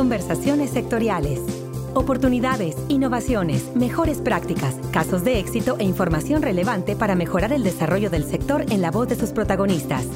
Conversaciones sectoriales. Oportunidades, innovaciones, mejores prácticas, casos de éxito e información relevante para mejorar el desarrollo del sector en la voz de sus protagonistas.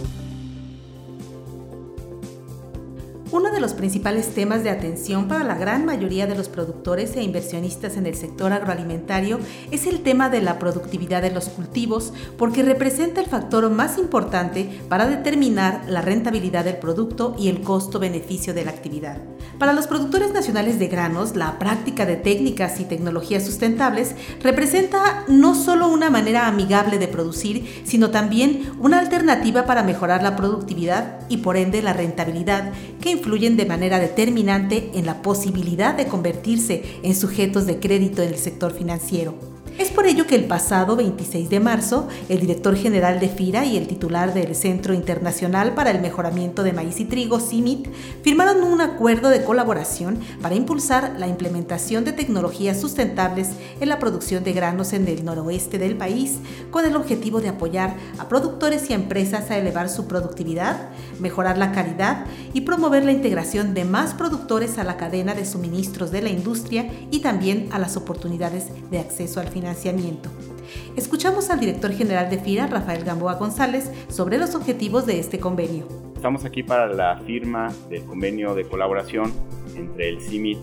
Uno de los principales temas de atención para la gran mayoría de los productores e inversionistas en el sector agroalimentario es el tema de la productividad de los cultivos porque representa el factor más importante para determinar la rentabilidad del producto y el costo-beneficio de la actividad. Para los productores nacionales de granos, la práctica de técnicas y tecnologías sustentables representa no solo una manera amigable de producir, sino también una alternativa para mejorar la productividad y por ende la rentabilidad que influyen de manera determinante en la posibilidad de convertirse en sujetos de crédito en el sector financiero. Es por ello que el pasado 26 de marzo, el director general de FIRA y el titular del Centro Internacional para el Mejoramiento de Maíz y Trigo, CIMIT, firmaron un acuerdo de colaboración para impulsar la implementación de tecnologías sustentables en la producción de granos en el noroeste del país, con el objetivo de apoyar a productores y empresas a elevar su productividad, mejorar la calidad y promover la integración de más productores a la cadena de suministros de la industria y también a las oportunidades de acceso al financiamiento financiamiento. Escuchamos al director general de FIRA, Rafael Gamboa González, sobre los objetivos de este convenio. Estamos aquí para la firma del convenio de colaboración entre el CIMIT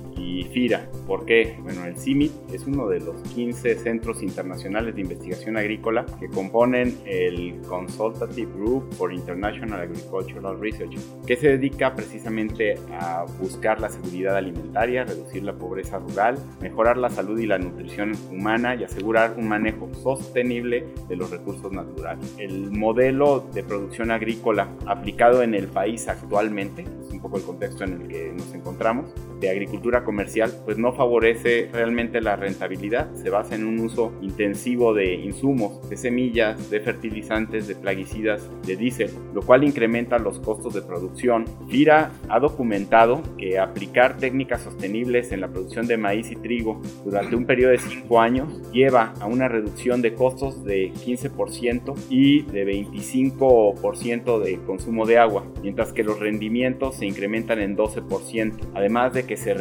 FIRA. ¿Por qué? Bueno, el CIMIT es uno de los 15 centros internacionales de investigación agrícola que componen el Consultative Group for International Agricultural Research, que se dedica precisamente a buscar la seguridad alimentaria, reducir la pobreza rural, mejorar la salud y la nutrición humana y asegurar un manejo sostenible de los recursos naturales. El modelo de producción agrícola aplicado en el país actualmente, es un poco el contexto en el que nos encontramos, de agricultura comercial, pues no favorece realmente la rentabilidad. Se basa en un uso intensivo de insumos, de semillas, de fertilizantes, de plaguicidas, de diésel, lo cual incrementa los costos de producción. FIRA ha documentado que aplicar técnicas sostenibles en la producción de maíz y trigo durante un periodo de 5 años lleva a una reducción de costos de 15% y de 25% de consumo de agua, mientras que los rendimientos se incrementan en 12%. Además, de que se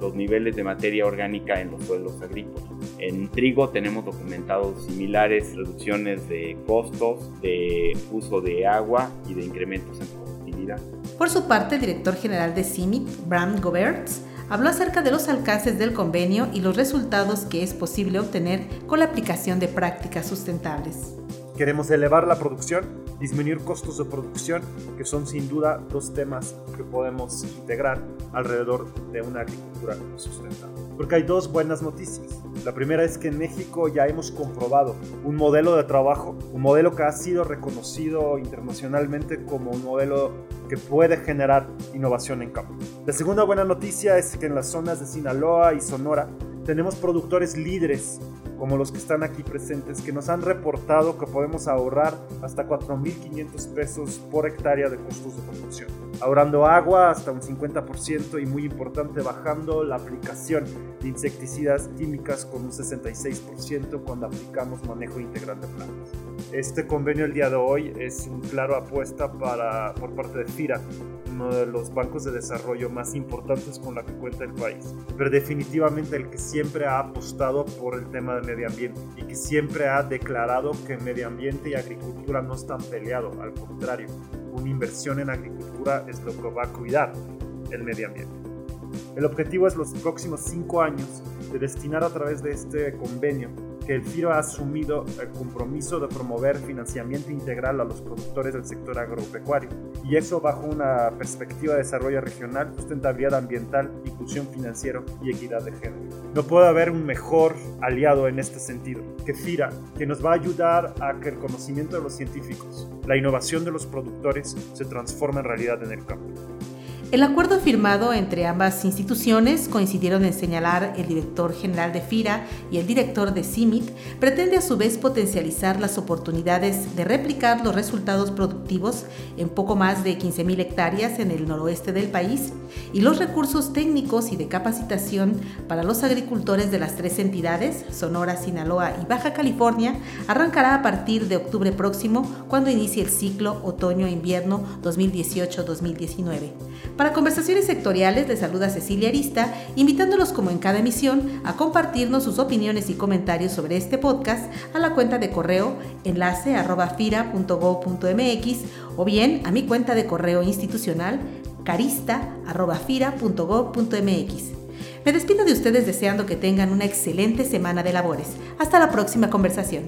los niveles de materia orgánica en los suelos agrícolas. En trigo tenemos documentados similares reducciones de costos, de uso de agua y de incrementos en productividad. Por su parte, el director general de CIMIC, Bram Goberts, habló acerca de los alcances del convenio y los resultados que es posible obtener con la aplicación de prácticas sustentables. Queremos elevar la producción, disminuir costos de producción, que son sin duda dos temas que podemos integrar alrededor de una agricultura sustentable. Porque hay dos buenas noticias. La primera es que en México ya hemos comprobado un modelo de trabajo, un modelo que ha sido reconocido internacionalmente como un modelo que puede generar innovación en campo. La segunda buena noticia es que en las zonas de Sinaloa y Sonora tenemos productores líderes como los que están aquí presentes, que nos han reportado que podemos ahorrar hasta 4.500 pesos por hectárea de costos de producción, ahorrando agua hasta un 50% y muy importante, bajando la aplicación de insecticidas químicas con un 66% cuando aplicamos manejo integral de plantas. Este convenio el día de hoy es un claro apuesta para, por parte de FIRA, uno de los bancos de desarrollo más importantes con la que cuenta el país, pero definitivamente el que siempre ha apostado por el tema de medio ambiente y que siempre ha declarado que medio ambiente y agricultura no están peleados, al contrario, una inversión en agricultura es lo que va a cuidar el medio ambiente. El objetivo es los próximos cinco años de destinar a través de este convenio el FIRO ha asumido el compromiso de promover financiamiento integral a los productores del sector agropecuario, y eso bajo una perspectiva de desarrollo regional, sustentabilidad ambiental, inclusión financiera y equidad de género. No puede haber un mejor aliado en este sentido que FIRA, que nos va a ayudar a que el conocimiento de los científicos, la innovación de los productores se transforme en realidad en el campo. El acuerdo firmado entre ambas instituciones, coincidieron en señalar el director general de FIRA y el director de CIMIT, pretende a su vez potencializar las oportunidades de replicar los resultados productivos en poco más de 15.000 hectáreas en el noroeste del país y los recursos técnicos y de capacitación para los agricultores de las tres entidades, Sonora, Sinaloa y Baja California, arrancará a partir de octubre próximo cuando inicie el ciclo otoño-invierno 2018-2019 Para conversaciones sectoriales les saluda Cecilia Arista, invitándolos como en cada emisión a compartirnos sus opiniones y comentarios sobre este podcast a la cuenta de correo enlace arroba fira.gov.mx o bien a mi cuenta de correo institucional carista.fira.gov.mx. Me despido de ustedes deseando que tengan una excelente semana de labores. Hasta la próxima conversación.